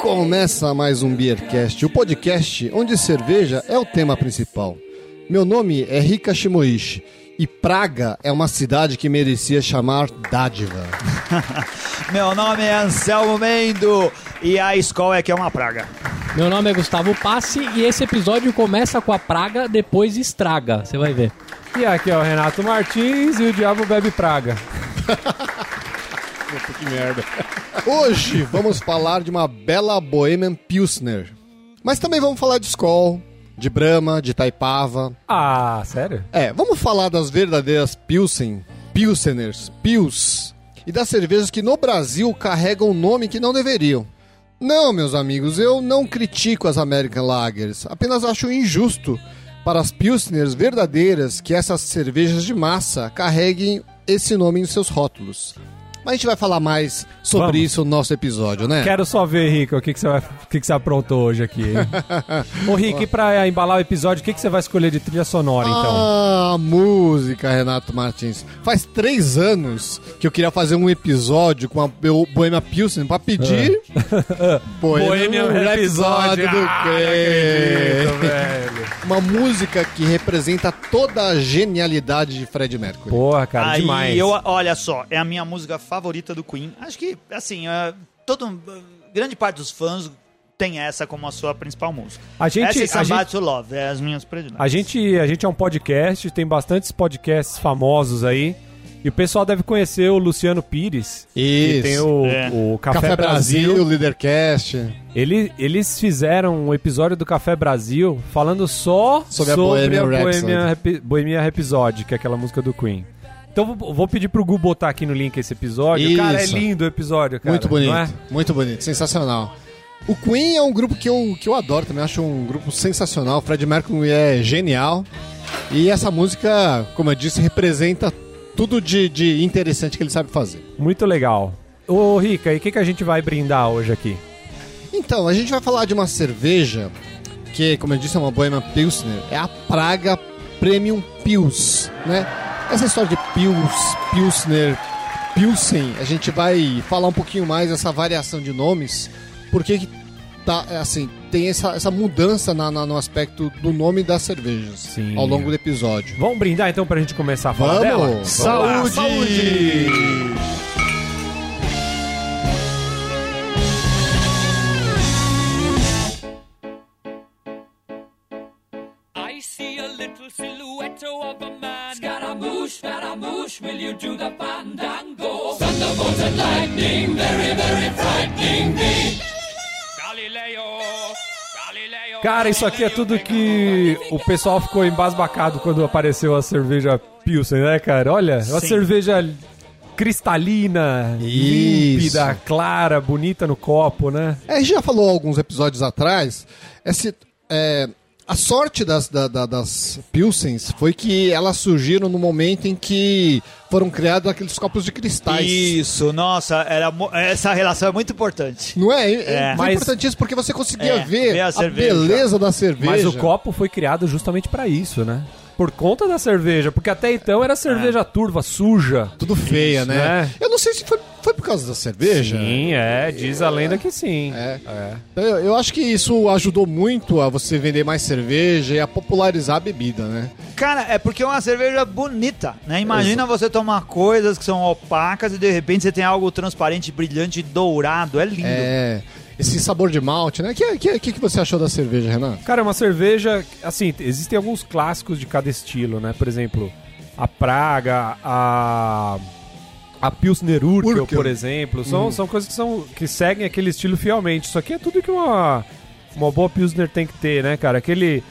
começa mais um Beercast, o podcast onde cerveja é o tema principal. Meu nome é Rika Shimoishi e Praga é uma cidade que merecia chamar dádiva. Meu nome é Anselmo Mendo e a escola é que é uma praga. Meu nome é Gustavo Passi e esse episódio começa com a praga, depois estraga. Você vai ver. E aqui é o Renato Martins e o Diabo Bebe Praga. Puta que merda. Hoje vamos falar de uma bela Bohemian Pilsner. Mas também vamos falar de Skol, de Brahma, de Taipava. Ah, sério? É, vamos falar das verdadeiras Pilsen, Pilseners, Pils, e das cervejas que no Brasil carregam um nome que não deveriam. Não, meus amigos, eu não critico as American Lagers, apenas acho injusto para as Pilsners verdadeiras que essas cervejas de massa carreguem esse nome em seus rótulos. Mas a gente vai falar mais sobre Vamos. isso no nosso episódio, né? Quero só ver, Rico, o que, que, você, vai, o que, que você aprontou hoje aqui. Ô, Rico, e pra embalar o episódio, o que, que você vai escolher de trilha sonora, então? Ah, música, Renato Martins. Faz três anos que eu queria fazer um episódio com a Bo- Bohemia Pilsen pra pedir Bohemian Rhapsody. do Ah, não quê? acredito, velho. Uma música que representa toda a genialidade de Fred Mercury. Porra, cara, Aí demais. eu, olha só, é a minha música favorita do Queen. Acho que, assim, é, todo, grande parte dos fãs tem essa como a sua principal música. A gente- essa e a Somebody gente- to Love, é as minhas prediletas. A gente, a gente é um podcast, tem bastantes podcasts famosos aí. E o pessoal deve conhecer o Luciano Pires, que Isso. tem o, É. o Café, Café, Brasil. Brasil, Leadercast. Ele- eles fizeram um episódio do Café Brasil falando só Sobre sobre, a Bohemian Bohemian, Rhapsody. Bohemian Rhapsody, que é aquela música do Queen. Então vou, vou pedir pro Gu botar aqui no link esse episódio. Cara, é Isso. lindo o episódio, cara. muito bonito, não é? muito bonito, sensacional. O Queen é um grupo que eu, que eu adoro também, acho um grupo sensacional. O Fred Mercury é genial. E essa música, como eu disse, representa tudo de, de interessante que ele sabe fazer. Muito legal. Ô, Rica, e o que, que a gente vai brindar hoje aqui? Então, a gente vai falar de uma cerveja que, como eu disse, é uma Bohemian Pilsner. É a Praga Premium Pils, né? Essa história de Pils, Pilsner, Pilsen, a gente vai falar um pouquinho mais dessa variação de nomes, porque que tá, é, assim, tem essa, essa mudança na- na- no aspecto do nome das cervejas Sim. ao longo do episódio. Vamos brindar então pra gente começar a falar dela? Vamos! lá, Saúde! I see a little silhouette of a man. Scaramouche, Scaramouche, will you do the fandango? Thunderbolt and lightning, very, very frightening me. Cara, isso aqui é tudo que o pessoal ficou embasbacado quando apareceu a cerveja Pilsen, né, cara? Olha, uma Sim. cerveja cristalina, Isso. límpida, clara, bonita no copo, né? É, a gente já falou alguns episódios atrás, esse, é, a sorte das, da- da- das Pilsens foi que elas surgiram no momento em que foram criados aqueles copos de cristais. Isso, nossa, era, essa relação é muito importante. Não é? É, É. Mas- importantíssimo porque você conseguia É, ver, ver a a, beleza da cerveja. Mas o copo foi criado justamente pra isso, né? Por conta da cerveja, porque até então era cerveja turva, suja. Tudo feia, né? né? Eu não sei se foi, foi por causa da cerveja. Sim, é, diz a lenda que sim. É. É. Eu, eu acho que isso ajudou muito a você vender mais cerveja e a popularizar a bebida, né? Cara, é porque é uma cerveja bonita, né? Imagina você tomar coisas que são opacas e de repente você tem algo transparente, brilhante, dourado. É lindo. É. Esse sabor de malte, né? O que, que, que, você achou da cerveja, Renan? Cara, é uma cerveja. Assim, existem alguns clássicos de cada estilo, né? Por exemplo, a Praga, a. A Pilsner Urkel, Urkel. por exemplo. São, são coisas que, são, que seguem aquele estilo fielmente. Isso aqui é tudo que uma, uma boa Pilsner tem que ter, né, cara? Aquele.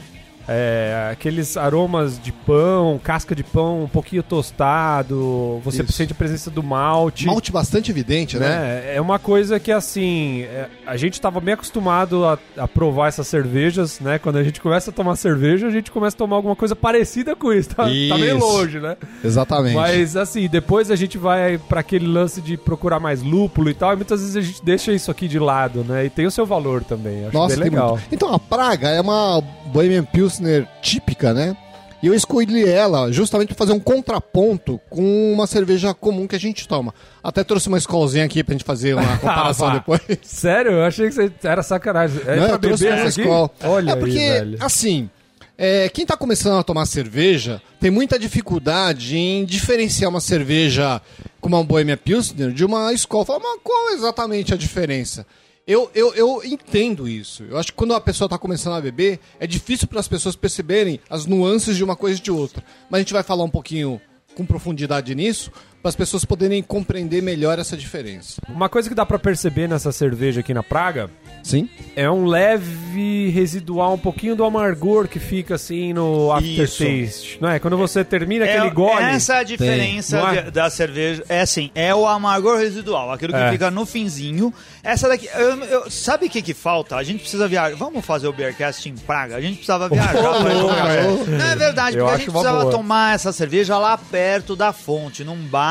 É, aqueles aromas de pão, casca de pão um pouquinho tostado. Você Isso. sente a presença do malte. Malte bastante evidente, né? né? É uma coisa que, assim, é, a gente estava bem acostumado a, a provar essas cervejas, né? Quando a gente começa a tomar cerveja, a gente começa a tomar alguma coisa parecida com isso. Tá, tá meio Isso. longe, né? Exatamente. Mas, assim, depois a gente vai para aquele lance de procurar mais lúpulo e tal, e muitas vezes a gente deixa isso aqui de lado, né? E tem o seu valor também. Acho Nossa, bem legal. muito. Então, a Praga é uma Bohemian Pilsner típica, né? E eu escolhi ela justamente para fazer um contraponto com uma cerveja comum que a gente toma. Até trouxe uma escolzinha aqui pra gente fazer uma comparação vá. depois. Sério? Eu achei que você era sacanagem. É Não, pra eu trouxe essa aqui? escola. Olha é porque, aí, velho. assim, é, quem tá começando a tomar cerveja tem muita dificuldade em diferenciar uma cerveja como uma Bohemia Pilsner de uma escola. Fala, mas qual é exatamente a diferença? Eu, eu, eu entendo isso. Eu acho que quando a pessoa está começando a beber, é difícil para as pessoas perceberem as nuances de uma coisa e de outra. Mas a gente vai falar um pouquinho com profundidade nisso, para as pessoas poderem compreender melhor essa diferença. Uma coisa que dá pra perceber nessa cerveja aqui na Praga Sim? é um leve residual, um pouquinho do amargor que fica assim no aftertaste. Não é? Quando você termina aquele gole. Essa é a diferença é? de- da cerveja. É assim, é o amargor residual, aquilo que É. fica no finzinho. Essa daqui, eu- eu- sabe o que que falta? A gente precisa viajar. Vamos fazer o Beercast em Praga? A gente precisava viajar pra ir tomar. louco, Não é verdade, Eu porque a gente precisava boa. tomar essa cerveja lá perto da fonte, num bar,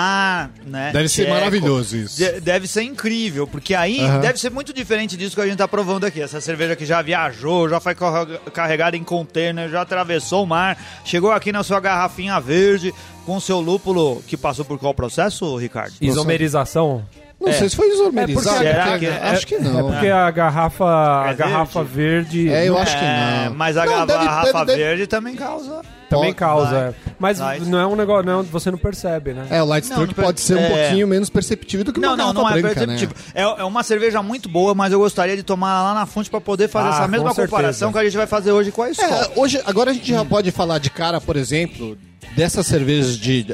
né? Deve ser tcheco. maravilhoso isso. De- deve ser incrível, porque aí Aham. deve ser muito diferente disso que a gente tá provando aqui. Essa cerveja que já viajou, já foi carrega- carregada em container, já atravessou o mar, chegou aqui na sua garrafinha verde com seu lúpulo que passou por qual processo, Ricardo? Isomerização. Não É. sei se foi isomerizado. É porque- que- acho que não. É porque a garrafa, a É garrafa verde, É, eu acho que É, não. mas a Não, deve- garrafa deve- deve- verde também causa. também causa. vai. é. Mas Vai. não é um negócio, não, você não percebe, né? É, o Light Não, Stroke não pode ser um é. pouquinho menos perceptível do que uma Não, não, garrafa não é branca, perceptível. né? É, é uma cerveja muito boa, mas eu gostaria de tomar ela lá na fonte pra poder fazer Ah, essa mesma certeza. comparação que a gente vai fazer hoje com a escola. É, hoje, agora a gente já pode falar de cara, por exemplo, dessas cervejas de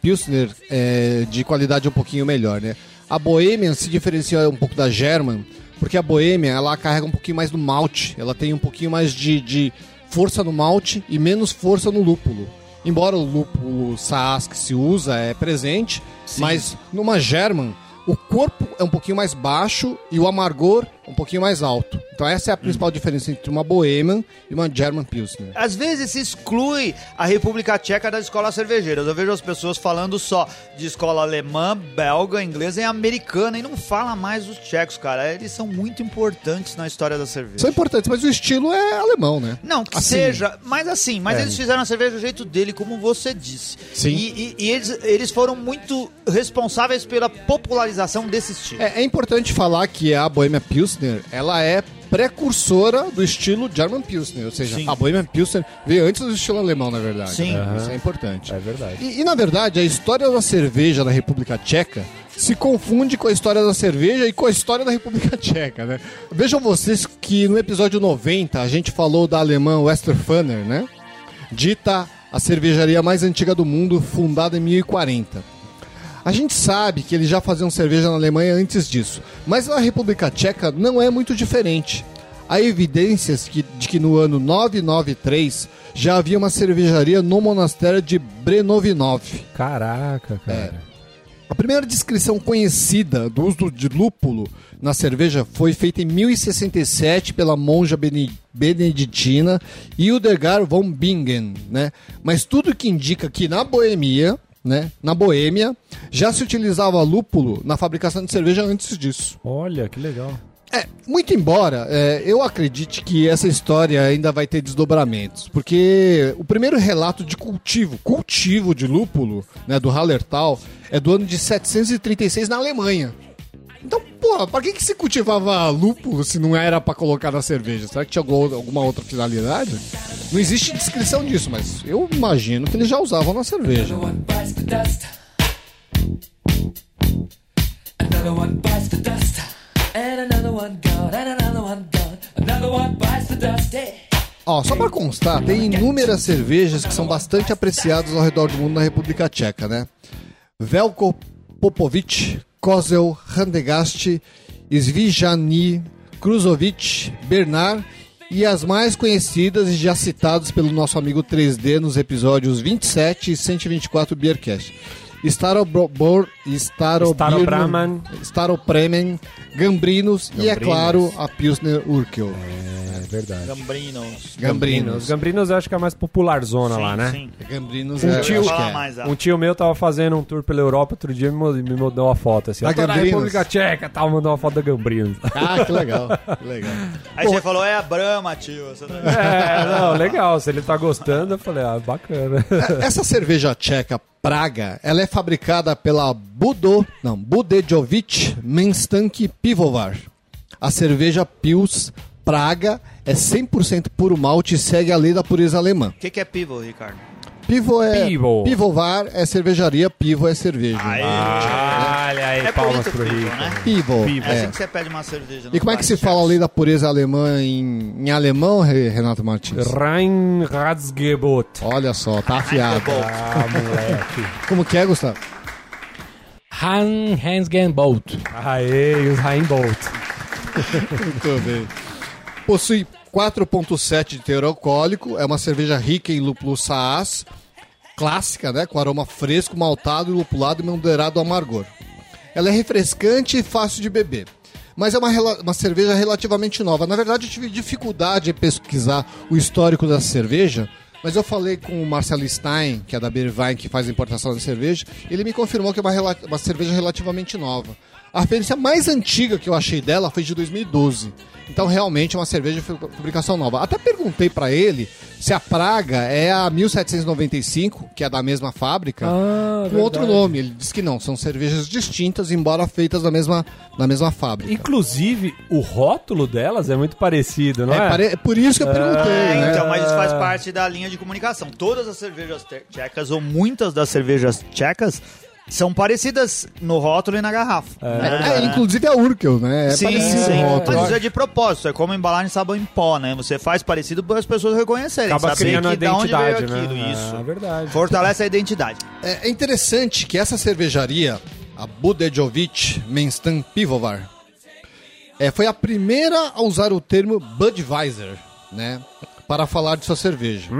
Pilsner é, de qualidade um pouquinho melhor, né? A Bohemian se diferencia um pouco da German, porque a Bohemian ela carrega um pouquinho mais do malte, ela tem um pouquinho mais de, de força no malte e menos força no lúpulo. Embora o lúpulo Saaz que se usa é presente, mas numa German o corpo é um pouquinho mais baixo e o amargor um pouquinho mais alto. Então essa é a principal diferença entre uma Bohemian e uma German Pilsner. Às vezes se exclui a República Tcheca das escolas cervejeiras. Eu vejo as pessoas falando só de escola alemã, belga, inglesa e americana e não fala mais dos tchecos, cara. Eles são muito importantes na história da cerveja. São importantes, mas o estilo é alemão, né? Não, que Assim. seja, mas assim, mas É. eles fizeram a cerveja do jeito dele, como você disse. Sim. E, e- e eles, eles foram muito responsáveis pela popularização desse estilo. É, é importante falar que a Bohemia Pilsner, ela é precursora do estilo German Pilsner, ou seja, Sim. a Bohemia Pilsner veio antes do estilo alemão, na verdade. Sim. Né? Isso é importante. É verdade. E, e, na verdade, a história da cerveja na República Tcheca se confunde com a história da cerveja e com a história da República Tcheca, né? Vejam vocês que no episódio 90 a gente falou da alemã Westerfanner, né? Dita a cervejaria mais antiga do mundo, fundada em 1040. A gente sabe que eles já faziam cerveja na Alemanha antes disso, mas na República Tcheca não é muito diferente. Há evidências que- de que no ano 993 já havia uma cervejaria no monastério de Brenovinov. Caraca, cara. A primeira descrição conhecida do uso de lúpulo na cerveja foi feita em 1067 pela monja bene- beneditina Hildegard von Bingen, né? Mas tudo que indica que na Boemia, né, na Boêmia, já se utilizava lúpulo na fabricação de cerveja antes disso. Olha, que legal. É, muito embora é, eu acredite que essa história ainda vai ter desdobramentos, porque o primeiro relato de cultivo, cultivo de lúpulo, né, do Hallertau, é do ano de 736 na Alemanha. Então, porra, pra que, que se cultivava lúpulo se não era pra colocar na cerveja? Será que tinha alguma outra finalidade? Não existe descrição disso, mas eu imagino que eles já usavam na cerveja. Ó, só pra constar, tem inúmeras cervejas que são bastante apreciadas ao redor do mundo na República Tcheca, né? Velko Popovic, Kozel, Handegast, Svijani, Kruzovic, Bernard e as mais conhecidas e já citadas pelo nosso amigo 3D nos episódios 27 e 124 do Beercast. Starobor, Staro Starobraman. Staropremen, Gambrinos e, é Gambrinos. claro, a Pilsner Urkel. É verdade. Gambrinos. Gambrinos. Gambrinos eu acho que é a mais popular zona lá, né? Sim. Gambrinos Um é, tio- acho Fala que é. mais, ah. Um tio meu tava fazendo um tour pela Europa outro dia e me me mandou uma foto assim. Da "Eu tô na Gambrinos?" República Tcheca tal, mandou uma foto da Gambrinos. Ah, que legal. que legal. Aí você falou, é a Brahma, tio. Você não- é, não, legal. Se ele tá gostando, eu falei, ah, bacana. Essa cerveja tcheca Praga, ela é fabricada pela Budo, não, Budejovic Menstank Pivovar. A cerveja Pils Praga é 100% puro malte e segue a lei da pureza alemã. O que, que é pivo, Ricardo? Pivo é Pivo. Pivovar é cervejaria, Pivo é cerveja. Olha aí, É palmas pro pivo, Rico. né? Pivo. Pivo. É assim É. que você pede uma cerveja. E como é que se fala a lei da pureza alemã em, em alemão, Re- Renato Martins? Reinratsgebot. Olha só, tá afiado. Ah, moleque. Como que é, Gustavo? Han Hansgen Bolt. Aê, e os Rainbolt. Muito bem. Possui 4,7 de teor alcoólico, é uma cerveja rica em lúpulo saaz, clássica, né, com aroma fresco, maltado e lupulado e moderado amargor. Ela é refrescante e fácil de beber. Mas é uma, uma cerveja relativamente nova. Na verdade, eu tive dificuldade em pesquisar o histórico dessa cerveja, mas eu falei com o Marcelo Stein, que é da Beerwein, que faz a importação de cerveja, ele me confirmou que é uma, uma cerveja relativamente nova. A referência mais antiga que eu achei dela foi de 2012. Então, realmente, é uma cerveja de fabricação nova. Até perguntei pra ele se a Praga é a 1795, que é da mesma fábrica, Ah, com outro nome. Ele disse que não, são cervejas distintas, embora feitas da mesma, da mesma fábrica. Inclusive, o rótulo delas é muito parecido, não é? É, pare- é por isso que eu perguntei, É, né? então, mas isso faz parte da linha de comunicação. Todas as cervejas tchecas, ou muitas das cervejas tchecas, são parecidas no rótulo e na garrafa. né? É, inclusive a Urkel, né? É sim, parecido sim. rótulo. Mas isso é de propósito, é como embalagem de sabão em pó, né? Você faz parecido para as pessoas reconhecerem, Acaba saber criando a que da onde veio identidade, aquilo, né? isso. É verdade. Fortalece a identidade. É é interessante que essa cervejaria, a Budejovic Menstan Pivovar, é, foi a primeira a usar o termo Budweiser, né? Para falar de sua cerveja.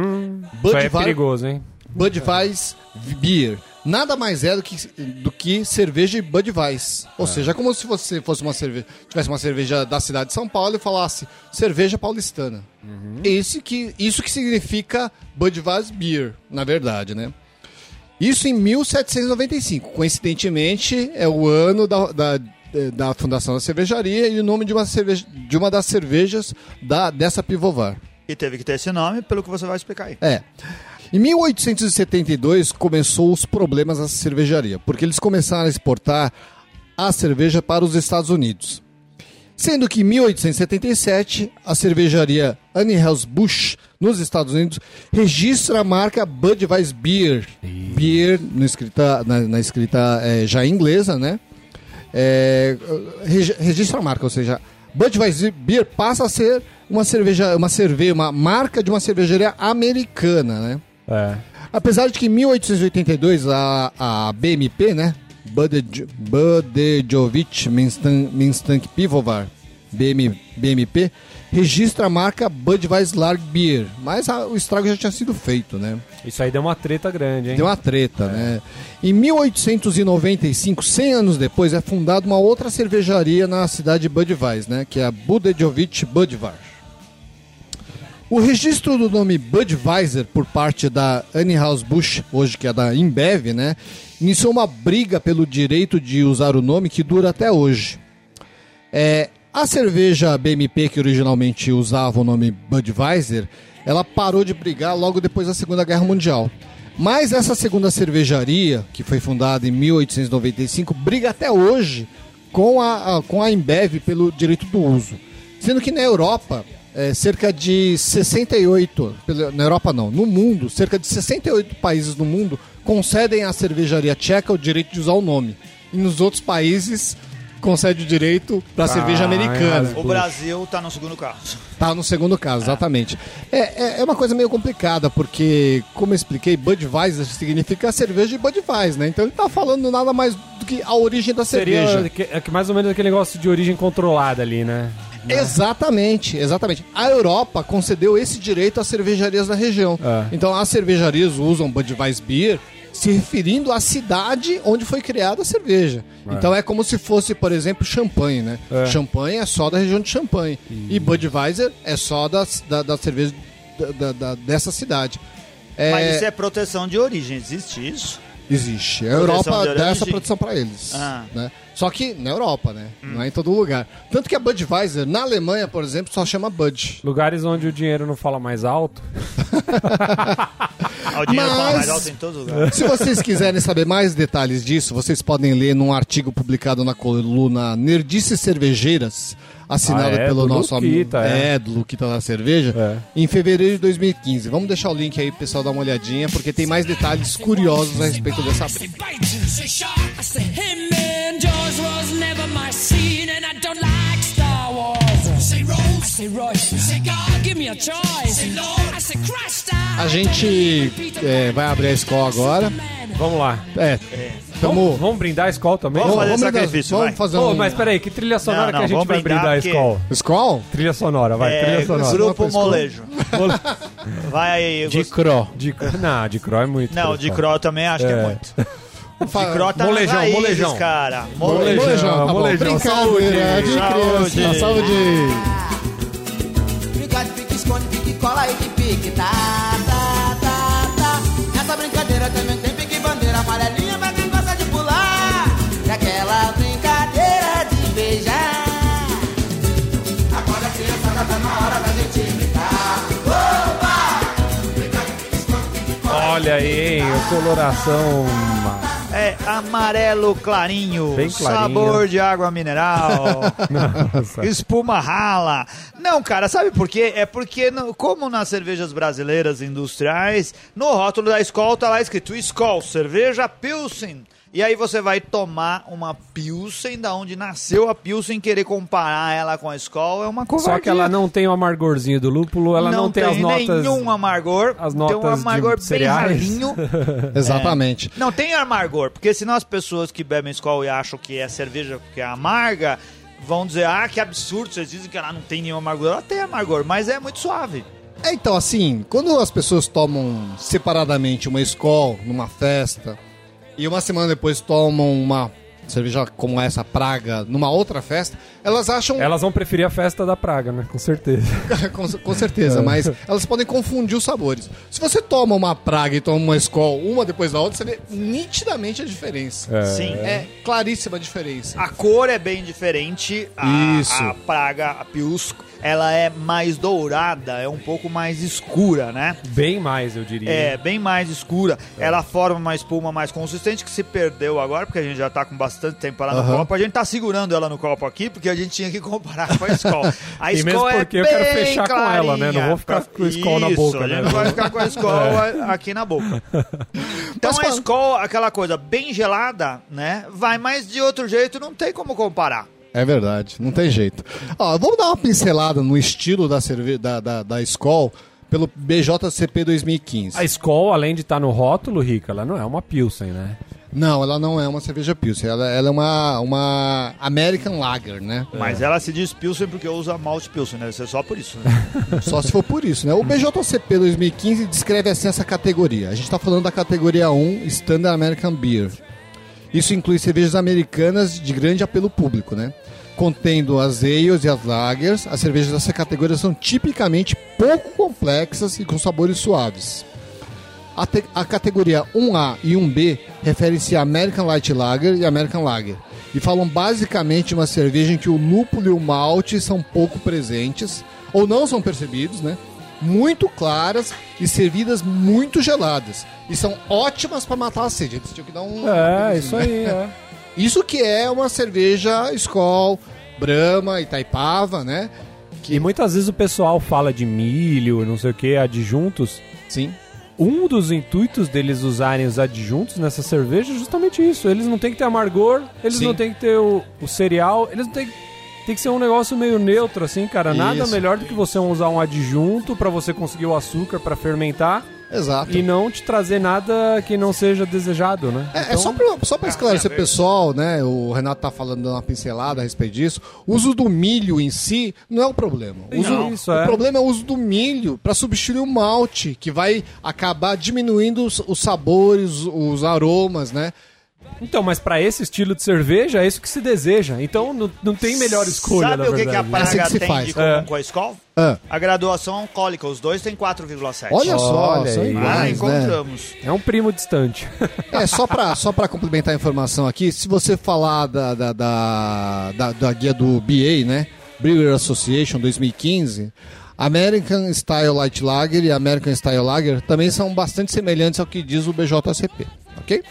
Isso aí é perigoso, hein? Budweiser Beer. Nada mais é do que, do que cerveja e Budweiser. Ou seja, é como se você fosse uma cerveja, tivesse uma cerveja da cidade de São Paulo e falasse cerveja paulistana. Esse que, isso que significa Budweiser Beer, na verdade, né? Isso em 1795. Coincidentemente, é o ano da, da, da fundação da cervejaria e o nome de uma, cerveja, de uma das cervejas da, dessa pivovar. E teve que ter esse nome, pelo que você vai explicar aí. É. Em 1872 começou os problemas dessa cervejaria, porque eles começaram a exportar a cerveja para os Estados Unidos. Sendo que em 1877 a cervejaria Anheuser-Busch nos Estados Unidos registra a marca Budweiser Beer, beer na escrita, na, na escrita é, já inglesa, né? É, regi- registra a marca, ou seja, Budweiser Beer passa a ser uma cerveja, uma cerveja, uma marca de uma cervejaria americana, né? É. Apesar de que em 1882 a, a BMP, né? Budej- Budejovic Minstan- Minstank Pivovar, BM, BMP, registra a marca Budweiser Lager Beer, mas a- o estrago já tinha sido feito, né? Isso aí deu uma treta grande, hein? Deu uma treta, né? Em 1895, 100 anos depois, é fundada uma outra cervejaria na cidade de Budweiser, né? Que é a Budejovic Budweiser. O registro do nome Budweiser por parte da Anheuser-Busch, hoje que é da Embev, né? Iniciou uma briga pelo direito de usar o nome que dura até hoje. É, a cerveja BMP, que originalmente usava o nome Budweiser, ela parou de brigar logo depois da Segunda Guerra Mundial. Mas essa segunda cervejaria, que foi fundada em 1895, briga até hoje com a, a- com a Embev pelo direito do uso. Sendo que na Europa, é, cerca de 68, pela- na Europa não, no mundo, cerca de 68 países no mundo concedem à cervejaria tcheca o direito de usar o nome. E nos outros países concede o direito para a cerveja americana. O Brasil tá no segundo caso. Tá no segundo caso, exatamente. É, é, é uma coisa meio complicada, porque, como eu expliquei, Budweiser significa cerveja de Budweiser, né? Então ele tá falando nada mais do que a origem da Seria cerveja. que- é que mais ou menos aquele negócio de origem controlada ali, né? Exatamente, exatamente. A Europa concedeu esse direito às cervejarias da região. É. Então as cervejarias usam Budweiser Beer se referindo à cidade onde foi criada a cerveja. Então é como se fosse, por exemplo, champanhe, né? É. Champanhe é só da região de Champagne. E Budweiser é só da, da, da cerveja da- da- dessa cidade. É, Mas isso é proteção de origem, existe isso? Existe. A Proteção Europa de dá essa proteção pra eles. Ah. Né? Só que na Europa, né? Não é em todo lugar. Tanto que a Budweiser, na Alemanha, por exemplo, só chama Bud. Lugares onde o dinheiro não fala mais alto. Ah, o dinheiro fala mais alto em todos os lugares. Se vocês quiserem saber mais detalhes disso, vocês podem ler num artigo publicado na coluna Nerdices Cervejeiras, assinado Ah, é? pelo Do nosso amigo. Luquita, é. É, do Luquita da Cerveja, É. em fevereiro de 2015. Vamos deixar o link aí pro pessoal dar uma olhadinha, porque tem mais detalhes curiosos a respeito dessa briga. bite. I a gente é, vai abrir a escola agora. Vamos lá. É, tamo... Vamos, vamos brindar a escola também? Vamos fazer brindar- sacrifício, vamos vai. fazer Pô, um... mas peraí, que trilha sonora Não, não, que a gente vamos vai brindar a escola? Skol? Trilha sonora, vai, É, trilha sonora. grupo Escola. molejo. Vai aí. De Cro. De, não, de Cro é muito. Não, de Cro também acho que é É. muito. De Cro tá Molejão, raízes, molejão. cara. Molejão. Molejão. Molejão, tá molejão, Brincadeira de saúde. criança. Saúde. Brincar cola e de pique, tá, tá, tá, tá. Nessa brincadeira também tem pique, bandeira amarelinha pra quem gosta de pular. E aquela brincadeira de beijar. Agora criançada tá na hora da gente brincar. Olha aí, o coloração. É amarelo clarinho, clarinho. sabor de água mineral, espuma rala. Não, cara, sabe por quê? É porque, como nas cervejas brasileiras industriais, no rótulo da Skol tá lá escrito Skol, cerveja Pilsen. E aí você vai tomar uma Pilsen, da onde nasceu a Pilsen, querer comparar ela com a Skol é uma covardia. Só que ela não tem o amargorzinho do lúpulo, ela não, tem, as notas. nenhum amargor. as tem um notas de amargor bem ralinho. Exatamente. Não tem amargor, porque senão as pessoas que bebem Skol e acham que é cerveja que é amarga, vão dizer, ah, que absurdo, vocês dizem que ela não tem nenhum amargor. Ela tem amargor, mas é muito suave. É, então, assim, quando as pessoas tomam separadamente uma Skol numa festa e uma semana depois tomam uma cerveja como essa, Praga, numa outra festa, elas acham... Elas vão preferir a festa da praga, né? Com certeza. com, com certeza, mas elas podem confundir os sabores. Se você toma uma Praga e toma uma Skol, uma depois da outra, você vê nitidamente a diferença. É. Sim. É claríssima a diferença. A cor é bem diferente. A, Isso. A Praga, a Pils, ela é mais dourada, é um pouco mais escura, né? Bem mais, eu diria. É, bem mais escura. Ela forma uma espuma mais consistente que se perdeu agora, porque a gente já tá com bastante tempo ela no Aham. copo. A gente tá segurando ela no copo aqui, porque a gente tinha que comparar com a Skol. A E mesmo Skol é porque eu quero bem fechar com ela, né? Não clarinha. vou ficar com a Skol na boca, a gente né? não vai ficar com a Skol aqui na boca. Então Mas a Skol, aquela coisa bem gelada, né? Vai, mas de outro jeito não tem como comparar. É verdade, não tem jeito. Ó, vamos dar uma pincelada no estilo da, cerve da, da, da Skol pelo BJCP 2015. A Skol, além de estar no rótulo, Rica, ela não é uma Pilsen, né? Não, ela não é uma cerveja Pilsen, ela, ela é uma, uma American Lager, né? Mas ela se diz Pilsen porque usa malte Pilsen, né? Deve ser só por isso, né? Só se for por isso, né? O BJCP 2015 descreve assim essa categoria. A gente tá falando da categoria 1, Standard American Beer. Isso inclui cervejas americanas de grande apelo público, né? Contendo as ales e as lagers, as cervejas dessa categoria são tipicamente pouco complexas e com sabores suaves. A, te- a categoria 1A e 1B referem-se a American Light Lager e American Lager e falam basicamente de uma cerveja em que o lúpulo e o malte são pouco presentes ou não são percebidos, né? Muito claras e servidas muito geladas. E são ótimas para matar a sede. Eles tinham que dar um. É, isso aí, é. Isso que é uma cerveja Skol, Brahma, Itaipava, né? E muitas vezes o pessoal fala de milho, não sei o que, adjuntos. Sim. Um dos intuitos deles usarem os adjuntos nessa cerveja é justamente isso. Eles não têm que ter amargor, eles Sim. não têm que ter o, o cereal, eles não têm tem que ser um negócio meio neutro, assim, cara. Nada Isso. melhor do que você usar um adjunto pra você conseguir o açúcar pra fermentar Exato. e não te trazer nada que não seja desejado, né? É, é só pra, só pra esclarecer o pessoal, né? O Renato tá falando dando uma pincelada a respeito disso. O uso do milho em si não é o problema. O, uso- Não, isso o é. problema é o uso do milho pra substituir o malte, que vai acabar diminuindo os, os sabores, os aromas, né? Então, mas pra esse estilo de cerveja, é isso que se deseja. Então, não, não tem melhor escolha, Sabe na o que, que a assim praga que se tem faz. de comum É. com a Skol? Ah, A graduação alcoólica, os dois têm 4,7. olha só, Olha aí. Ah, né? encontramos. É um primo distante. É, só pra, só pra complementar a informação aqui, se você falar da, da, da, da, da guia do BA, né? Brewer Association 2015, American Style Light Lager e American Style Lager também são bastante semelhantes ao que diz o BJCP, ok?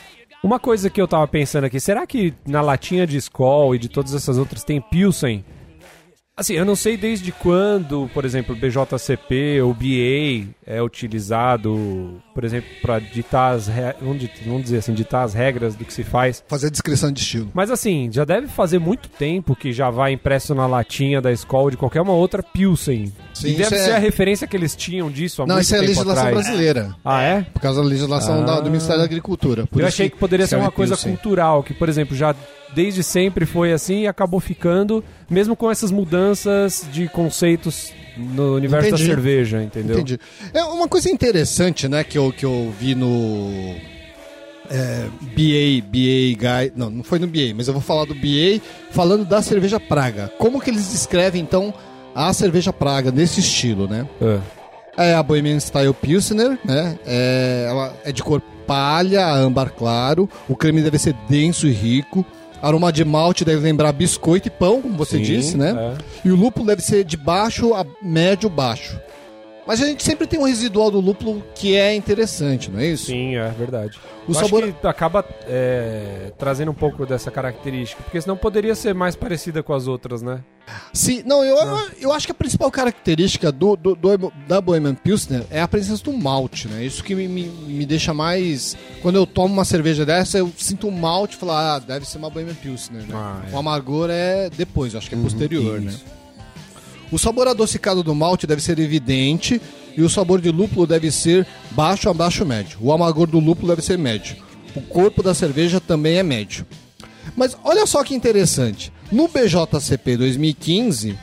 Uma coisa que eu tava pensando aqui, será que na latinha de Skol e de todas essas outras tem Pilsen? Assim, eu não sei desde quando, por exemplo, BJCP ou BA é utilizado, por exemplo, para ditar as re... vamos di- vamos dizer assim, ditar as regras do que se faz. Fazer a descrição de estilo. Mas assim, já deve fazer muito tempo que já vai impresso na latinha da Skol de qualquer uma outra Pilsen. Sim, e deve isso é- ser a referência que eles tinham disso há Não, muito isso é a tempo legislação atrás. brasileira. Ah, é? Por causa da legislação da- do Ministério da Agricultura. Por eu isso achei que poderia ser serve uma coisa Pilsen. cultural, que, por exemplo, já desde sempre foi assim e acabou ficando, mesmo com essas mudanças de conceitos no universo Entendi. da cerveja, entendeu? Entendi. É uma coisa interessante, né, que eu, que eu vi no é, BA, BA Guy, não, não foi no BA, mas eu vou falar do BA falando da cerveja Praga. Como que eles descrevem então a cerveja Praga nesse estilo, né? É. É a Bohemian Style Pilsner, né? É, ela é de cor palha, âmbar claro. O creme deve ser denso e rico. Aroma de malte deve lembrar biscoito e pão, como você Sim, disse, né? é. E o lúpulo deve ser de baixo a médio baixo. Mas a gente sempre tem um residual do lúpulo que é interessante, não é isso? Sim, é verdade. O eu sabor- acho que acaba é, trazendo um pouco dessa característica, porque senão poderia ser mais parecida com as outras, né? Sim, não, eu, eu acho que a principal característica do, do- do- da Bohemian Pilsner é a presença do malte, né? Isso que me, me, me deixa mais. Quando eu tomo uma cerveja dessa, eu sinto um malte e falo, ah, deve ser uma Bohemian Pilsner, né? Ah, é. O amargor é depois, eu acho que é posterior, né? O sabor adocicado do malte deve ser evidente e o sabor de lúpulo deve ser baixo a baixo médio. O amargor do lúpulo deve ser médio. O corpo da cerveja também é médio. Mas olha só que interessante. No BJCP 2015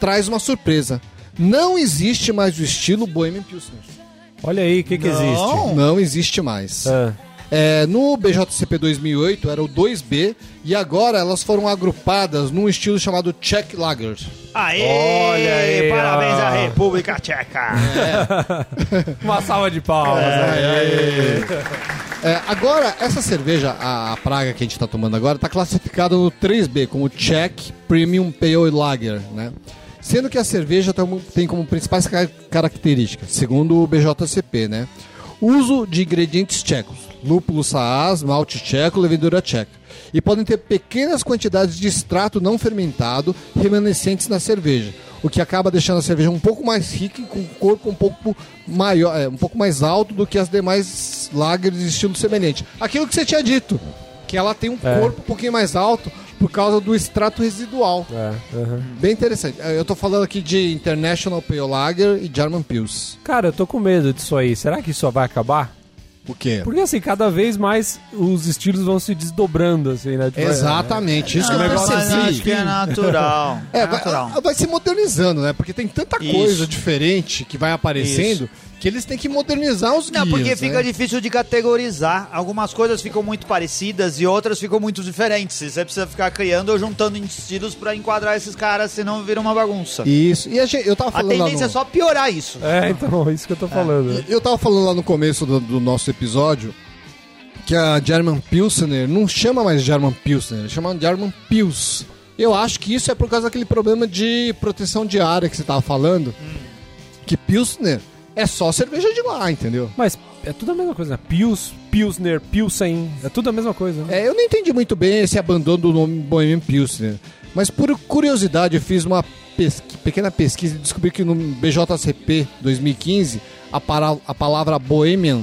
traz uma surpresa. Não existe mais o estilo Bohemian Pilsner. Olha aí, o que, que existe? Não existe mais. Ah, É, no BJCP 2008 era o 2B e agora elas foram agrupadas num estilo chamado Czech Lager. Aê! Olha aí, Parabéns ó. à República Tcheca! uma salva de palmas. né? É, agora, essa cerveja, a, a Praga que a gente está tomando agora, está classificada no 3B como Czech Premium Pale Lager, né? Sendo que a cerveja tem- como principais ca- características, segundo o BJCP, né? Uso de ingredientes tchecos, lúpulo saaz, malte tcheco, levedura tcheca. E podem ter pequenas quantidades de extrato não fermentado remanescentes na cerveja, o que acaba deixando a cerveja um pouco mais rica e com um corpo um pouco maior, é, um pouco mais alto do que as demais lagers de estilo semelhante. Aquilo que você tinha dito, que ela tem um É. corpo um pouquinho mais alto por causa do extrato residual. É, aham. Bem interessante. É, Eu tô falando aqui de International Pale Lager e German Pils. Cara, eu tô com medo disso aí. Será que isso só vai acabar? O quê? Porque assim, cada vez mais os estilos vão se desdobrando, assim, né? Tipo, Exatamente, isso que eu Não, percebi. acho que é natural. É, É vai, natural. vai se modernizando, né? Porque tem tanta Isso. coisa diferente que vai aparecendo que eles têm que modernizar os Não, guias, porque fica né? difícil de categorizar. Algumas coisas ficam muito parecidas e outras ficam muito diferentes. Você precisa ficar criando ou juntando estilos pra enquadrar esses caras, senão vira uma bagunça. Isso. E a gente, eu tava A falando lá tendência no... é só piorar isso. É, então, é isso que eu tô falando. Eu tava falando lá no começo do, do nosso episódio que a German Pilsner não chama mais German Pilsner, chama German Pils. Eu acho que isso é por causa daquele problema de proteção de área que você tava falando. Que Pilsner é só cerveja de lá, entendeu? Mas é tudo a mesma coisa, né? Pils, Pilsner, Pilsen, é tudo a mesma coisa, né? É, eu não entendi muito bem esse abandono do nome Bohemian Pilsner. Mas por curiosidade eu fiz uma pesqui- pequena pesquisa e descobri que no BJCP 2015 a, para- a palavra Bohemian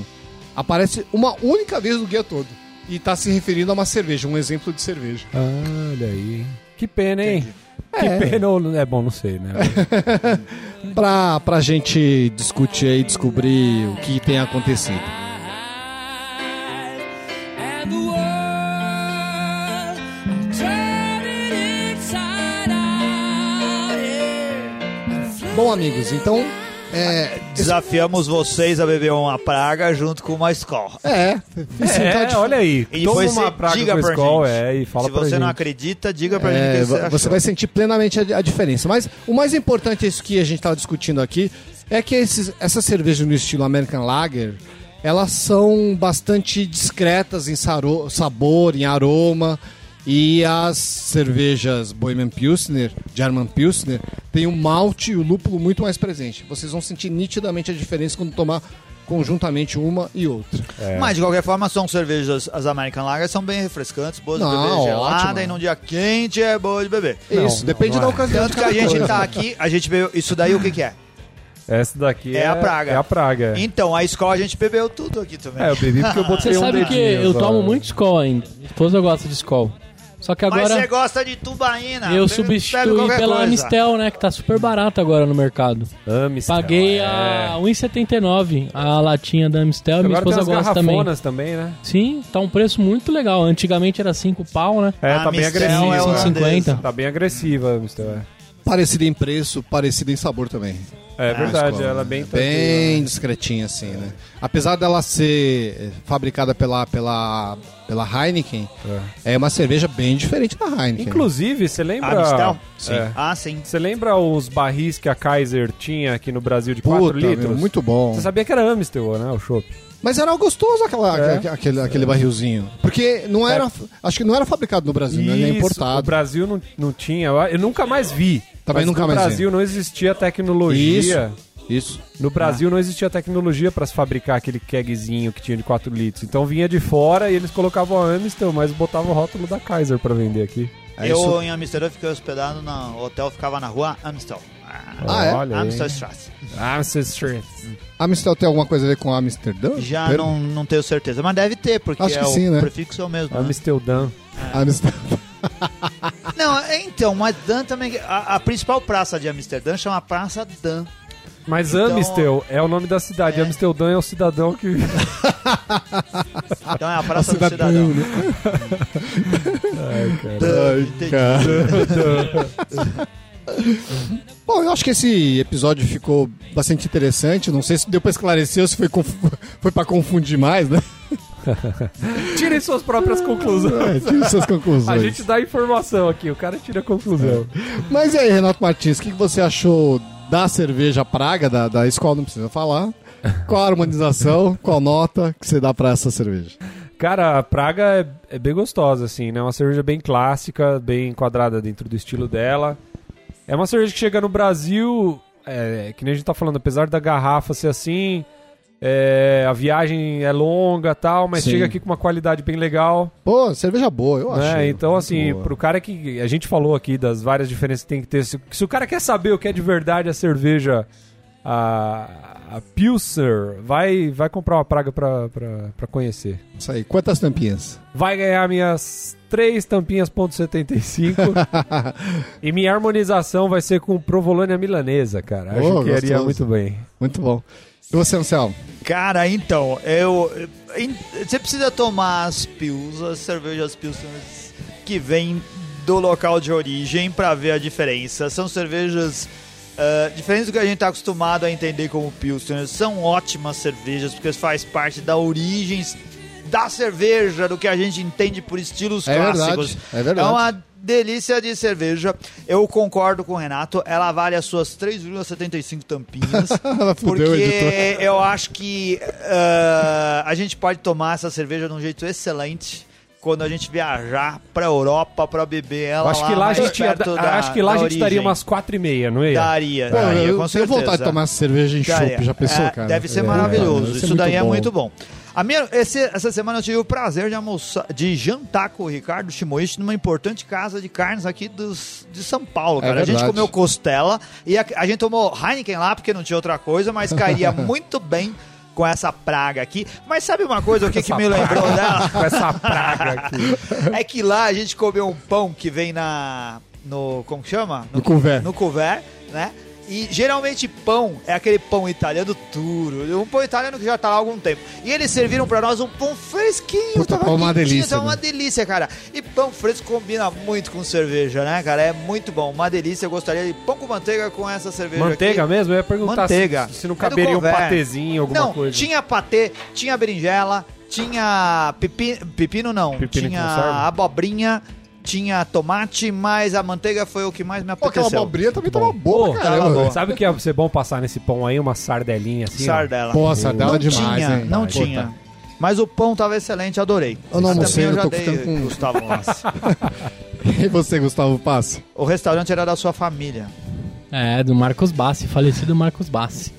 aparece uma única vez no guia todo. E tá se referindo a uma cerveja, um exemplo de cerveja. Ah, olha aí. Que pena, hein? Que É. pena ou... É bom, não sei, né? Pra, pra gente discutir aí, descobrir o que tem acontecido. Bom, amigos, então. É. Desafiamos vocês a beber uma praga junto com uma escola. É, É, de- olha aí. E Toma depois uma praga diga com pra Skol, gente. é, e fala Se pra você gente. não acredita, diga pra É, gente que você vo- você vai sentir plenamente a, a diferença. Mas o mais importante é isso que a gente estava discutindo aqui é que esses, essas cervejas no estilo American Lager elas são bastante discretas em saro- sabor, em aroma. E as cervejas Bohemian Pilsner, German Pilsner, tem o malte e o lúpulo muito mais presente. Vocês vão sentir nitidamente a diferença quando tomar conjuntamente uma e outra. Mas de qualquer forma, são cervejas, as American Lager são bem refrescantes, boas de Não, beber gelada e num dia quente é boa de beber. Isso, depende não da é. ocasião. Tanto de que a gente coisa. tá aqui, a gente bebeu. Isso daí o que, que é? Essa daqui é, É a praga. É a praga. Então, a escola a gente bebeu tudo aqui também. É, eu bebi porque eu botei Você um sabe que eu só. tomo muito Skol ainda. Minha esposa gosta de Skol. Só que Mas agora você gosta de tubaína. eu substituí pela coisa. Amistel, né? Que tá super barato agora no mercado. Amistel, Paguei é. a 1,79 a latinha da Amistel. Minha Agora tem esposa umas gosta também. também, né? Sim, tá um preço muito legal. Antigamente era 5 pau, né? É, A tá bem Amistel agressiva. é holandesa. 150. Tá bem agressiva a Amistel, é. Parecida em preço, parecida em sabor também. É verdade, Skol, ela é né? bem bem discretinha assim, né? Apesar dela ser fabricada pela pela pela Heineken, é, uma cerveja bem diferente da Heineken. Inclusive, você lembra... Amistel? Sim. Ah, sim. Você lembra os barris que a Kaiser tinha aqui no Brasil de 4 Puta, litros? meu, muito bom. Você sabia que era Amistel, né, o chopp? Mas era gostoso aquela, É. aque- aquele, aquele barrilzinho. Porque não era. Acho que não era fabricado no Brasil, né? É Isso, O importado. Brasil não, não tinha, eu, nunca mais vi. Também Mas nunca no mais vi. Brasil não existia tecnologia. Isso. No Brasil não existia tecnologia pra se fabricar aquele kegzinho que tinha de 4 litros. Então vinha de fora e eles colocavam a Amistel, mas botavam o rótulo da Kaiser pra vender aqui. É eu isso. em Amsterdã fiquei hospedado no hotel, ficava na rua Amstel. Ah, é? Olha aí. Amstel. Amstel tem alguma coisa a ver com Amsterdã? Já Pera- não, não tenho certeza, mas deve ter, porque Acho é que o sim, né? prefixo é o mesmo. né? Amsterdã. Amstel. Não, é, então, mas Dan também. A, a principal praça de Amsterdã chama Praça Dan. Mas Então- Amistel é o nome da cidade. É. Amsterdã é o cidadão que. Então é a Praça do cidadão, Cidadão. né? Dan, entendi. Bom, eu acho que esse episódio ficou bastante interessante. Não sei se deu pra esclarecer ou se foi, confu... foi pra confundir mais, né? Tirem suas próprias conclusões. É, suas conclusões. A gente dá informação aqui, o cara tira a conclusão. Mas e aí, Renato Martins, o que você achou da cerveja Praga, da, da escola? Não precisa falar. Qual a harmonização, qual nota que você dá pra essa cerveja? Cara, a Praga é, é bem gostosa, assim, né? Uma cerveja bem clássica, bem enquadrada dentro do estilo dela. É uma cerveja que chega no Brasil, é, que nem a gente tá falando, apesar da garrafa ser assim, é, a viagem é longa tal, mas Sim. chega aqui com uma qualidade bem legal. Pô, cerveja boa, eu acho. né? Então, assim, pro cara que. A gente falou aqui das várias diferenças que tem que ter. Se, se o cara quer saber o que é de verdade a cerveja, a, a Pilser, vai, vai comprar uma praga pra, pra, pra conhecer. Isso aí. Quantas tampinhas? Vai ganhar minhas três tampinhas ponto .75 e minha harmonização vai ser com provolônia milanesa, cara. Acho Oh, que iria muito bem. Muito bom. E você, Anselmo? Cara, então, eu. Você precisa tomar as pils, as cervejas pilsners que vêm do local de origem pra ver a diferença. São cervejas ah, diferentes do que a gente tá acostumado a entender como pilsners. São ótimas cervejas porque faz parte da origem da cerveja, do que a gente entende por estilos É clássicos. verdade, é verdade. É uma delícia de cerveja. Eu concordo com o Renato. Ela vale as suas 3,75 tampinhas. Ela fudeu, editor. Porque eu acho que ah, a gente pode tomar essa cerveja de um jeito excelente quando a gente viajar pra Europa pra beber ela. Eu acho que lá a gente, ia, da- da- acho que lá a gente daria origem. umas quatro e meia, não ia? Daria, Pô, daria, eu com tenho vontade de certeza. tomar essa cerveja em chopp, já pensou, É, cara? Deve ser É, maravilhoso. deve ser Isso daí é bom. muito bom. A minha, esse- essa semana eu tive o prazer de almoçar, de jantar com o Ricardo Shimoishi numa importante casa de carnes aqui dos, de São Paulo, É cara. a gente comeu costela e a, a gente tomou Heineken lá porque não tinha outra coisa, mas cairia muito bem com essa praga aqui. Mas sabe uma coisa, o que, que me lembrou dela? Com essa praga aqui. É que lá a gente comeu um pão que vem na no como chama? No couvert. No couvert, né? E geralmente pão é aquele pão italiano duro, um pão italiano que já tá lá há algum tempo. E eles serviram pra nós um pão fresquinho, Puta, tava pão é uma delícia, tava uma né? delícia, cara. E pão fresco combina muito com cerveja, né, cara? É muito bom, uma delícia. Eu gostaria de pão com manteiga com essa cerveja Manteiga aqui. mesmo? Eu ia perguntar Manteiga. Se, se não É caberia um couvert. patezinho, alguma não, coisa. tinha patê, tinha berinjela, tinha pepi, pepino não, Pepino tinha abobrinha, tinha tomate, mas a manteiga foi o que mais me Pô, aquela abobrinha também tava boa, Pô, pra tava caramba. boa. velho. Sabe o que ia ser bom passar nesse pão aí? Uma sardelinha assim. ó. Sardela. Pô, sardela não demais, tinha, hein? não Puta. tinha. Mas o pão tava excelente, adorei. Eu não Mas almocei, também eu já tô ficando com- Gustavo. E você, Gustavo Passe? O restaurante era da sua família. É, do Marcos Bassi, falecido Marcos Bassi.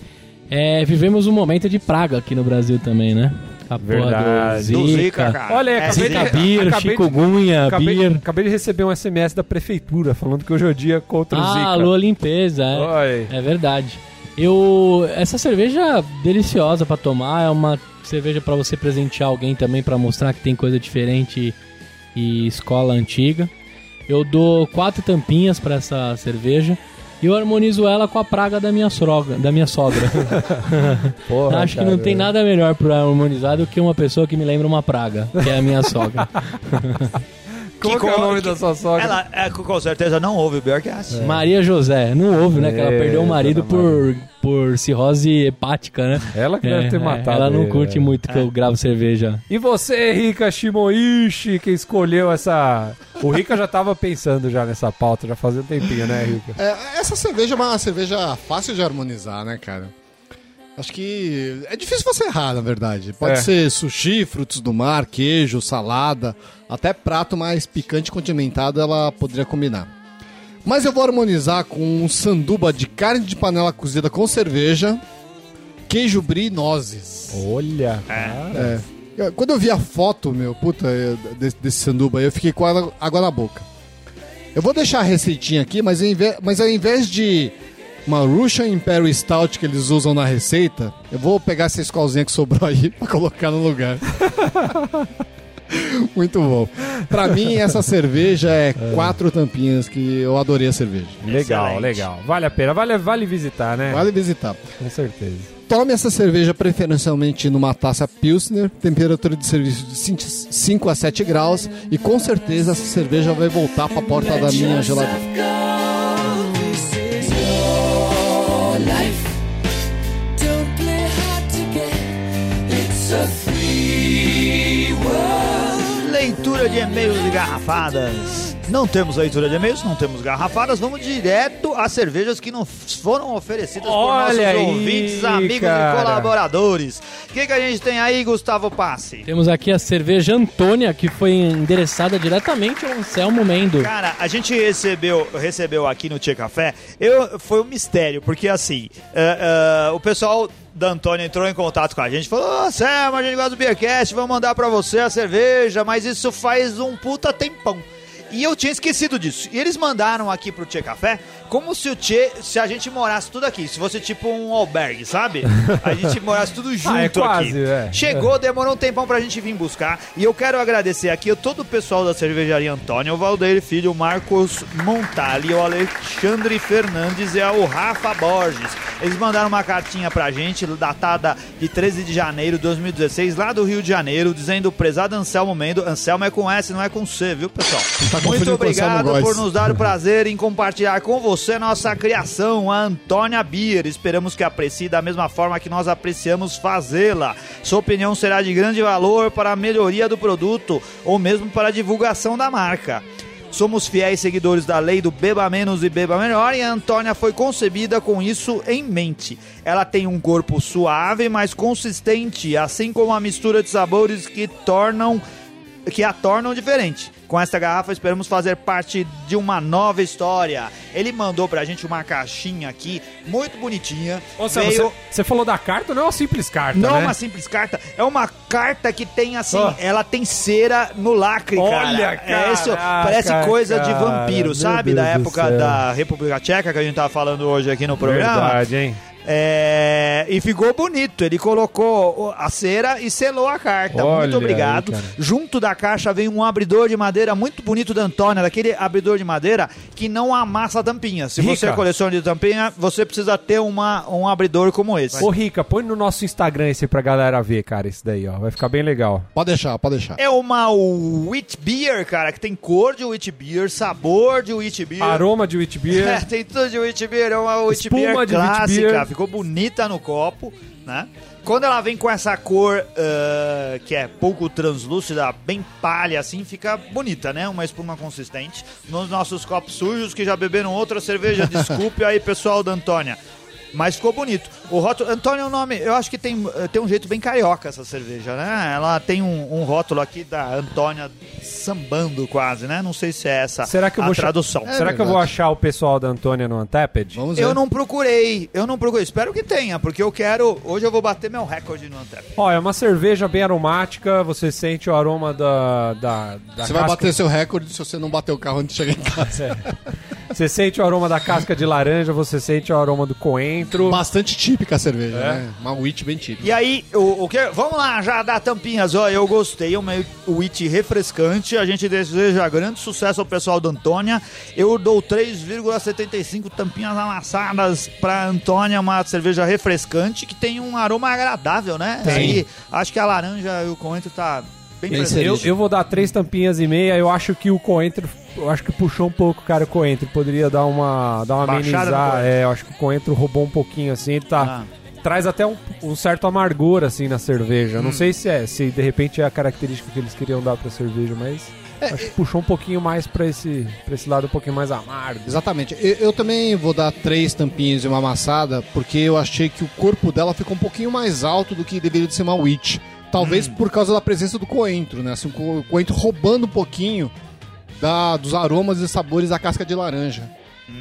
É, vivemos um momento de praga aqui no Brasil também, né? A Verdade. do Zika, Zica, cara. Olha, É, acabei Zika de- Bir, acabei de- chikungunya, Acabei, Bir. acabei de receber um SMS da prefeitura falando que hoje é o dia contra o Zika. Ah, alô, limpeza, é. Oi. É verdade. Eu essa cerveja deliciosa pra tomar, é uma cerveja pra você presentear alguém também pra mostrar que tem coisa diferente e escola antiga. Eu dou quatro tampinhas pra essa cerveja e eu harmonizo ela com a praga da minha sogra, da minha sogra. Porra, Acho que cara. não tem nada melhor pra harmonizar do que uma pessoa que me lembra uma praga, que é a minha sogra. Como Que que é o nome que- da sua sogra? Ela é, com certeza não houve o Bearcast. Maria José, não houve, né? Que ela É, perdeu o marido por, por cirrose hepática, né? Ela que deve É, ter é, matado Ela não curte né? muito que eu gravo cerveja. E você, Rika Shimoishi, que escolheu essa... O Rika já tava pensando já nessa pauta, já fazia um tempinho, né, Rika? É, essa cerveja é uma cerveja fácil de harmonizar, né, cara? Acho que é difícil você errar, na verdade. Pode É. ser sushi, frutos do mar, queijo, salada, até prato mais picante condimentado ela poderia combinar. Mas eu vou harmonizar com um sanduba de carne de panela cozida com cerveja, queijo brie e nozes. Olha, É. Eu- Quando eu vi a foto, meu, puta, desse, desse sanduba aí, eu fiquei com água, água na boca. Eu vou deixar a receitinha aqui, mas, ao invés, mas ao invés de uma Russian Imperial Stout que eles usam na receita, eu vou pegar essa escolzinha que sobrou aí pra colocar no lugar. Muito bom. Pra mim, essa cerveja é quatro tampinhas que eu adorei a cerveja. legal, Excelente. legal. Vale a pena, vale, vale visitar, né? Vale visitar. Com certeza. Tome essa cerveja preferencialmente numa taça Pilsner, temperatura de serviço de 5 a 7 graus, e com certeza essa cerveja vai voltar pra porta da minha geladeira. Leitura de e-mails e garrafadas. Não temos leitura de e-mails, não temos garrafadas. Vamos direto às cervejas que não foram oferecidas por Olha nossos aí, ouvintes, amigos cara. e colaboradores. O que, que a gente tem aí, Gustavo Passe? Temos aqui a cerveja Antônia, que foi endereçada diretamente ao Anselmo Mendo. Cara, a gente recebeu, recebeu aqui no Tia Café, eu, foi um mistério, porque assim, é, é, o pessoal da Antônia entrou em contato com a gente, falou, ô Sam, a gente gosta do Beercast, vamos mandar pra você a cerveja, mas isso faz um puta tempão. E eu tinha esquecido disso. E eles mandaram aqui pro Tchê Café como se o Tchê, se a gente morasse tudo aqui. Se fosse tipo um albergue, sabe? A gente morasse tudo junto Ah, é quase, aqui. é. Chegou, demorou um tempão pra gente vir buscar. E eu quero agradecer aqui a todo o pessoal da cervejaria Antônio, o Valdeir Filho, o Marcos Montali, o Alexandre Fernandes e o Rafa Borges. Eles mandaram uma cartinha pra gente, datada de 13 de janeiro de 2016, lá do Rio de Janeiro, dizendo prezado Anselmo Mendo. Anselmo é com S, não é com C, viu, pessoal? Tá Muito obrigado por nos dar o prazer em compartilhar com você nossa criação, a Antônia Bier. Esperamos que aprecie da mesma forma que nós apreciamos fazê-la. Sua opinião será de grande valor para a melhoria do produto ou mesmo para a divulgação da marca. Somos fiéis seguidores da lei do beba menos e beba melhor e a Antônia foi concebida com isso em mente. Ela tem um corpo suave, mas consistente, assim como a mistura de sabores que tornam que a tornam diferente. Com esta garrafa esperamos fazer parte de uma nova história. Ele mandou pra gente uma caixinha aqui, muito bonitinha. Ô, Sam, Veio- você, você falou da carta, não é uma simples carta, não é né? uma simples carta, é uma carta que tem assim, Ó. ela tem cera no lacre, Olha, cara. É isso, parece coisa de cara, vampiro, meu sabe? Deus Da época da República Tcheca que a gente tava falando hoje aqui no programa. Verdade, hein? É, e ficou bonito. Ele colocou a cera e selou a carta. Olha muito obrigado. aí. Junto da caixa vem um abridor de madeira muito bonito da Antônia, daquele abridor de madeira que não amassa a tampinha. Se você Rica. coleciona de tampinha, você precisa ter uma, um abridor como esse. Ô, Rica, põe no nosso Instagram esse pra galera ver, cara, esse daí, ó. Vai ficar bem legal. Pode deixar, pode deixar. É uma wheat beer, cara, que tem cor de wheat beer, sabor de wheat beer. Aroma de wheat beer. É, tem tudo de wheat beer, é uma wheat Espuma beer de wheat clássica, beer. Ficou bonita no copo, né? Quando ela vem com essa cor ah, que é pouco translúcida, bem palha assim, fica bonita, né? Uma espuma consistente. Nos nossos copos sujos que já beberam outra cerveja, desculpe aí pessoal da Antônia. Mas ficou bonito. O rótulo. Antônio é um nome. Eu acho que tem, eh, tem um jeito bem carioca essa cerveja, né? Ela tem um, um rótulo aqui da Antônia sambando quase, né? Não sei se é essa Será que eu a vou tradução. É Será que eu vou achar o pessoal da Antônia no Untapped? Vamos ver. Eu não procurei, eu não procurei. Espero que tenha, porque eu quero. Hoje eu vou bater meu recorde no Antep. Ó, é uma cerveja bem aromática, você sente o aroma da. da, da Você vai casca- bater seu recorde se você não bater o carro antes de chegar em casa. Você sente o aroma da casca de laranja, você sente o aroma do coentro. Bastante típica a cerveja, É. né? Uma wheat bem típica. E aí, o, o que? Vamos lá, já dá tampinhas. Ó, eu gostei, é uma wheat refrescante. A gente deseja grande sucesso ao pessoal da Antônia. Eu dou 3,75 tampinhas amassadas pra Antônia, uma cerveja refrescante que tem um aroma agradável, né? Tem. Aí, acho que a laranja e o coentro tá bem. Eu, eu vou dar três tampinhas e meia. Eu acho que o coentro. Eu acho que puxou um pouco, cara, o coentro. Poderia dar uma, dar uma Baixada amenizar. É, eu acho que o coentro roubou um pouquinho assim. Ele tá. Ah. Traz até um, um certo amargor, assim, na cerveja. Hum. Não sei se é, se de repente é a característica que eles queriam dar pra cerveja, mas. É, acho que puxou um pouquinho mais pra esse, pra esse lado um pouquinho mais amargo. Exatamente. Eu, eu também vou dar três tampinhas e uma amassada, porque eu achei que o corpo dela ficou um pouquinho mais alto do que deveria de ser uma witch. Talvez Hum. por causa da presença do coentro, né? Assim, o coentro roubando um pouquinho da, dos aromas e sabores da casca de laranja.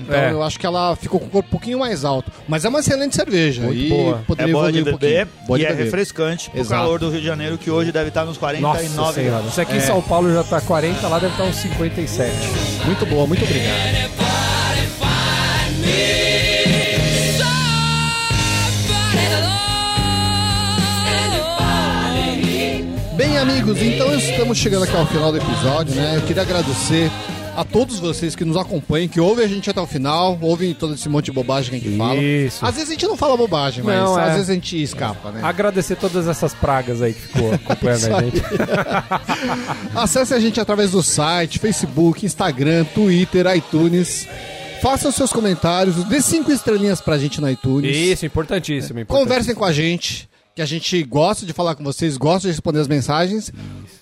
Então É. eu acho que ela ficou com o corpo um pouquinho mais alto. Mas é uma excelente cerveja. Muito e boa. É Poderia boa de um beber. Boa e de é beber. refrescante pro Exato. calor do Rio de Janeiro, que hoje deve estar nos 49 Nossa senhora. graus. Isso aqui em São Paulo já tá 40, lá deve estar uns 57. Muito boa, muito obrigado. Bem, amigos, então estamos chegando aqui ao final do episódio, né? Eu queria agradecer a todos vocês que nos acompanham, que ouvem a gente até o final, ouvem todo esse monte de bobagem que a gente fala. Isso. Às vezes a gente não fala bobagem, mas Não, às é. vezes a gente escapa, né? Agradecer todas essas pragas aí que ficou acompanhando Isso a gente. Acesse a gente através do site, Facebook, Instagram, Twitter, iTunes. Façam seus comentários, dê cinco estrelinhas pra gente no iTunes. Isso, importantíssimo. importantíssimo. Conversem com a gente, que a gente gosta de falar com vocês, gosta de responder as mensagens.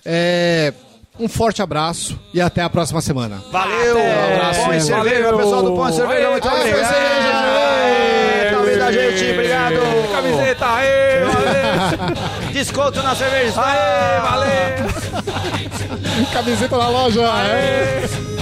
É, um forte abraço e até a próxima semana. Valeu! Até. Pão e Valeu. cerveja, pessoal do Pão e Cerveja, muito Aê, obrigado! ouvindo a gente, obrigado! Camiseta, aê, valeu! Desconto na cerveja! Aê, valeu! Camiseta na loja! Aê.